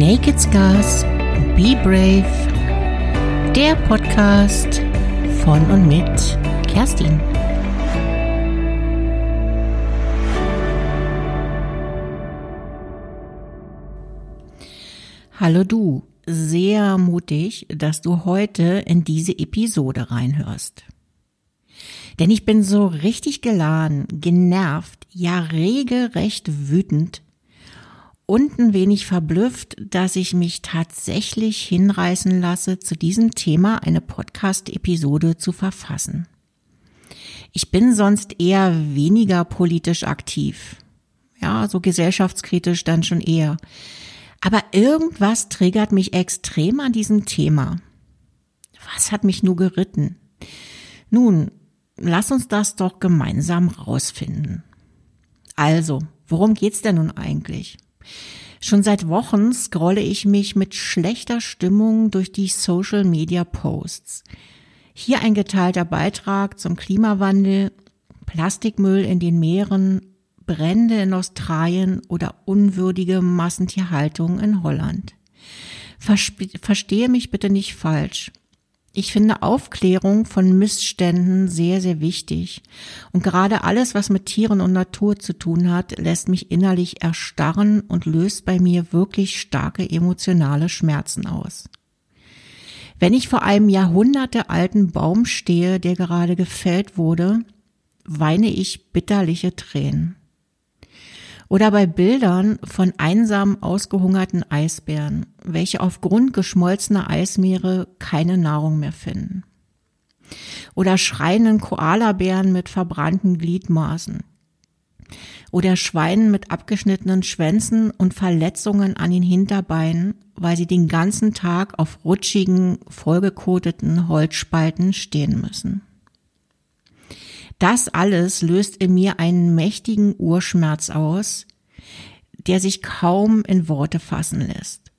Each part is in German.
Naked Scars, Be Brave, der Podcast von und mit Kerstin. Hallo du, sehr mutig, dass du heute in diese Episode reinhörst. Denn ich bin so richtig geladen, genervt, ja regelrecht wütend und ein wenig verblüfft, dass ich mich tatsächlich hinreißen lasse, zu diesem Thema eine Podcast-Episode zu verfassen. Ich bin sonst eher weniger politisch aktiv. Ja, so gesellschaftskritisch dann schon eher. Aber irgendwas triggert mich extrem an diesem Thema. Was hat mich nur geritten? Nun, lass uns das doch gemeinsam rausfinden. Also, worum geht's denn nun eigentlich? Schon seit Wochen scrolle ich mich mit schlechter Stimmung durch die Social Media Posts. Hier ein geteilter Beitrag zum Klimawandel, Plastikmüll in den Meeren, Brände in Australien oder unwürdige Massentierhaltung in Holland. Verstehe mich bitte nicht falsch. Ich finde Aufklärung von Missständen sehr, sehr wichtig. Und gerade alles, was mit Tieren und Natur zu tun hat, lässt mich innerlich erstarren und löst bei mir wirklich starke emotionale Schmerzen aus. Wenn ich vor einem jahrhundertealten Baum stehe, der gerade gefällt wurde, weine ich bitterliche Tränen. Oder bei Bildern von einsam ausgehungerten Eisbären, welche aufgrund geschmolzener Eismeere keine Nahrung mehr finden. Oder schreienden Koalabären mit verbrannten Gliedmaßen. Oder Schweinen mit abgeschnittenen Schwänzen und Verletzungen an den Hinterbeinen, weil sie den ganzen Tag auf rutschigen, vollgekoteten Holzspalten stehen müssen. Das alles löst in mir einen mächtigen Urschmerz aus, der sich kaum in Worte fassen lässt.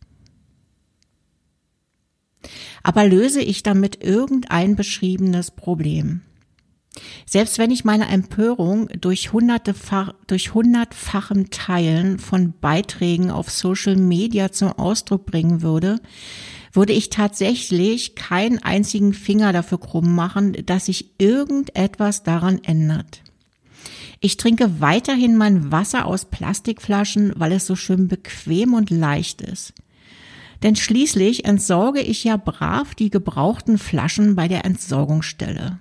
Aber löse ich damit irgendein beschriebenes Problem? Selbst wenn ich meine Empörung durch, hunderte, durch hundertfachem Teilen von Beiträgen auf Social Media zum Ausdruck bringen würde, würde ich tatsächlich keinen einzigen Finger dafür krumm machen, dass sich irgendetwas daran ändert. Ich trinke weiterhin mein Wasser aus Plastikflaschen, weil es so schön bequem und leicht ist. Denn schließlich entsorge ich ja brav die gebrauchten Flaschen bei der Entsorgungsstelle.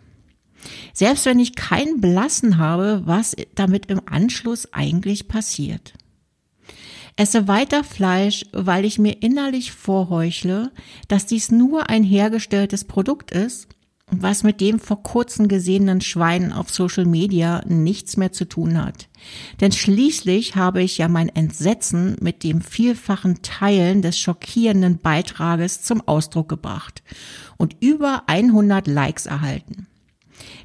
Selbst wenn ich keinen Blassen habe, was damit im Anschluss eigentlich passiert. Esse weiter Fleisch, weil ich mir innerlich vorheuchle, dass dies nur ein hergestelltes Produkt ist, was mit dem vor kurzem gesehenen Schwein auf Social Media nichts mehr zu tun hat. Denn schließlich habe ich ja mein Entsetzen mit dem vielfachen Teilen des schockierenden Beitrages zum Ausdruck gebracht und über 100 Likes erhalten.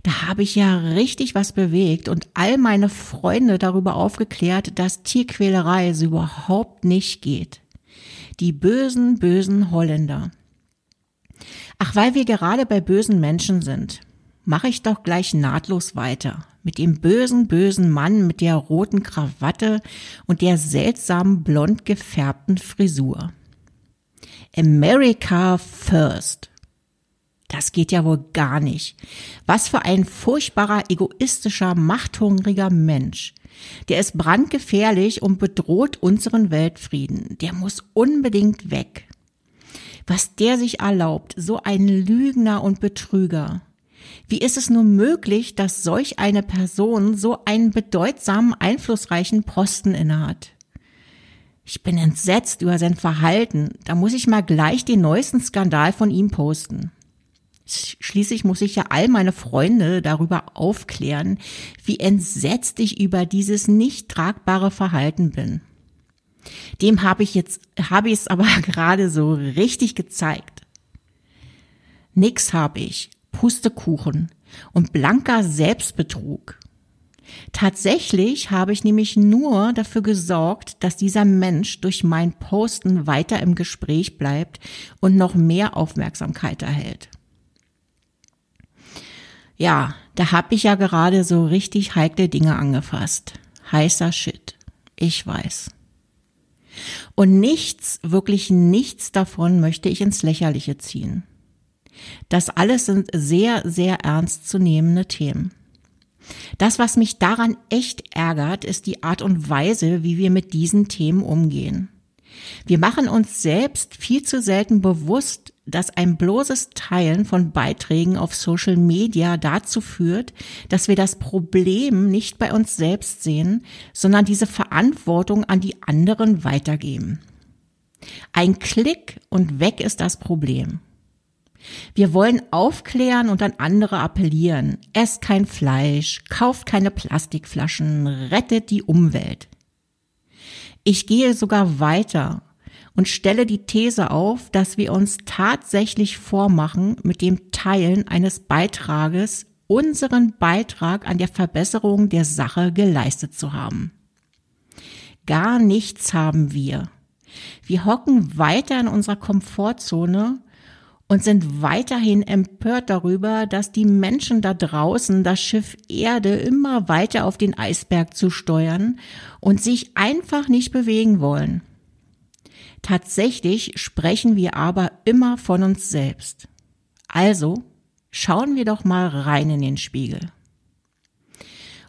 Da habe ich ja richtig was bewegt und all meine Freunde darüber aufgeklärt, dass Tierquälerei so überhaupt nicht geht. Die bösen, bösen Holländer. Ach, weil wir gerade bei bösen Menschen sind, mache ich doch gleich nahtlos weiter mit dem bösen, bösen Mann mit der roten Krawatte und der seltsamen blond gefärbten Frisur. America First. Das geht ja wohl gar nicht. Was für ein furchtbarer, egoistischer, machthungriger Mensch. Der ist brandgefährlich und bedroht unseren Weltfrieden. Der muss unbedingt weg. Was der sich erlaubt, so ein Lügner und Betrüger. Wie ist es nur möglich, dass solch eine Person so einen bedeutsamen, einflussreichen Posten innehat? Ich bin entsetzt über sein Verhalten. Da muss ich mal gleich den neuesten Skandal von ihm posten. Schließlich muss ich ja all meine Freunde darüber aufklären, wie entsetzt ich über dieses nicht tragbare Verhalten bin. Dem habe ich jetzt, habe ich es aber gerade so richtig gezeigt. Nix habe ich, Pustekuchen und blanker Selbstbetrug. Tatsächlich habe ich nämlich nur dafür gesorgt, dass dieser Mensch durch mein Posten weiter im Gespräch bleibt und noch mehr Aufmerksamkeit erhält. Ja, da hab ich ja gerade so richtig heikle Dinge angefasst. Heißer Shit. Ich weiß. Und nichts, wirklich nichts davon möchte ich ins Lächerliche ziehen. Das alles sind sehr, sehr ernst zu nehmende Themen. Das, was mich daran echt ärgert, ist die Art und Weise, wie wir mit diesen Themen umgehen. Wir machen uns selbst viel zu selten bewusst, dass ein bloßes Teilen von Beiträgen auf Social Media dazu führt, dass wir das Problem nicht bei uns selbst sehen, sondern diese Verantwortung an die anderen weitergeben. Ein Klick und weg ist das Problem. Wir wollen aufklären und an andere appellieren. Esst kein Fleisch, kauft keine Plastikflaschen, rettet die Umwelt. Ich gehe sogar weiter und stelle die These auf, dass wir uns tatsächlich vormachen, mit dem Teilen eines Beitrages unseren Beitrag an der Verbesserung der Sache geleistet zu haben. Gar nichts haben wir. Wir hocken weiter in unserer Komfortzone und sind weiterhin empört darüber, dass die Menschen da draußen das Schiff Erde immer weiter auf den Eisberg zu steuern und sich einfach nicht bewegen wollen. Tatsächlich sprechen wir aber immer von uns selbst. Also schauen wir doch mal rein in den Spiegel.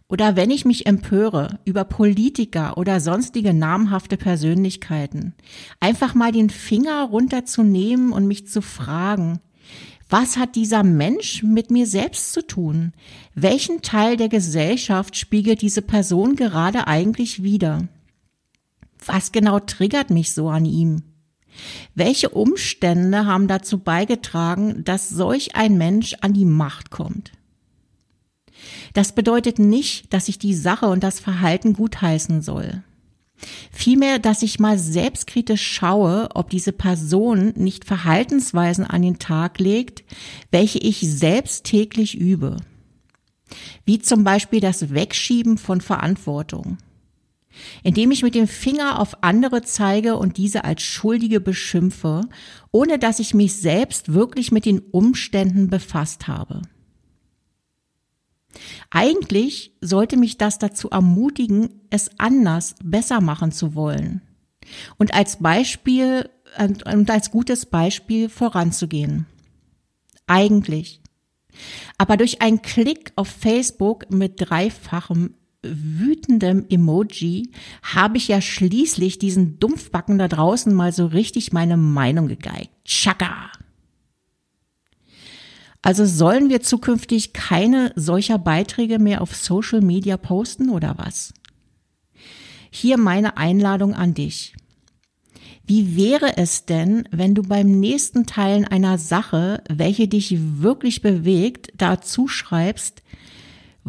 Oder wenn ich mich empöre über Politiker oder sonstige namhafte Persönlichkeiten, einfach mal den Finger runterzunehmen und mich zu fragen, was hat dieser Mensch mit mir selbst zu tun? Welchen Teil der Gesellschaft spiegelt diese Person gerade eigentlich wider? Was genau triggert mich so an ihm? Welche Umstände haben dazu beigetragen, dass solch ein Mensch an die Macht kommt? Das bedeutet nicht, dass ich die Sache und das Verhalten gutheißen soll. Vielmehr, dass ich mal selbstkritisch schaue, ob diese Person nicht Verhaltensweisen an den Tag legt, welche ich selbst täglich übe. Wie zum Beispiel das Wegschieben von Verantwortung indem ich mit dem Finger auf andere zeige und diese als Schuldige beschimpfe, ohne dass ich mich selbst wirklich mit den Umständen befasst habe. Eigentlich sollte mich das dazu ermutigen, es anders, besser machen zu wollen und als Beispiel und als gutes Beispiel voranzugehen. Eigentlich. Aber durch einen Klick auf Facebook mit dreifachem wütendem Emoji habe ich ja schließlich diesen Dumpfbacken da draußen mal so richtig meine Meinung gegeigt. Chaka! Also sollen wir zukünftig keine solcher Beiträge mehr auf Social Media posten oder was? Hier meine Einladung an dich. Wie wäre es denn, wenn du beim nächsten Teilen einer Sache, welche dich wirklich bewegt, dazu schreibst,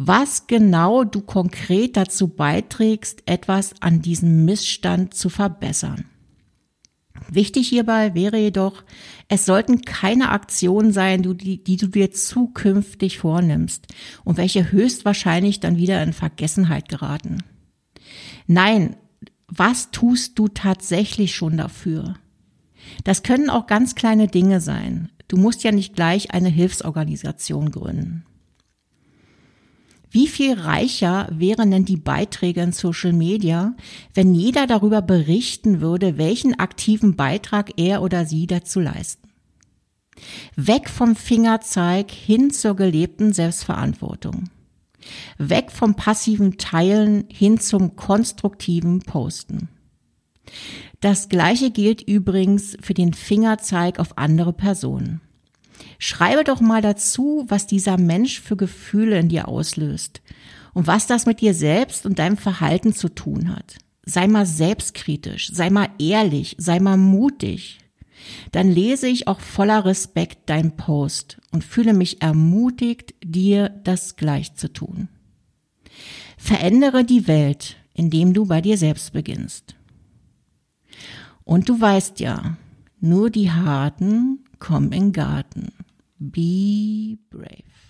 was genau du konkret dazu beiträgst, etwas an diesem Missstand zu verbessern. Wichtig hierbei wäre jedoch, es sollten keine Aktionen sein, die, die, du dir zukünftig vornimmst und welche höchstwahrscheinlich dann wieder in Vergessenheit geraten. Nein, was tust du tatsächlich schon dafür? Das können auch ganz kleine Dinge sein. Du musst ja nicht gleich eine Hilfsorganisation gründen. Wie viel reicher wären denn die Beiträge in Social Media, wenn jeder darüber berichten würde, welchen aktiven Beitrag er oder sie dazu leisten? Weg vom Fingerzeig hin zur gelebten Selbstverantwortung. Weg vom passiven Teilen hin zum konstruktiven Posten. Das gleiche gilt übrigens für den Fingerzeig auf andere Personen. Schreibe doch mal dazu, was dieser Mensch für Gefühle in dir auslöst und was das mit dir selbst und deinem Verhalten zu tun hat. Sei mal selbstkritisch, sei mal ehrlich, sei mal mutig. Dann lese ich auch voller Respekt dein Post und fühle mich ermutigt, dir das gleich zu tun. Verändere die Welt, indem du bei dir selbst beginnst. Und du weißt ja, nur die Harten komm in Garten. Be brave.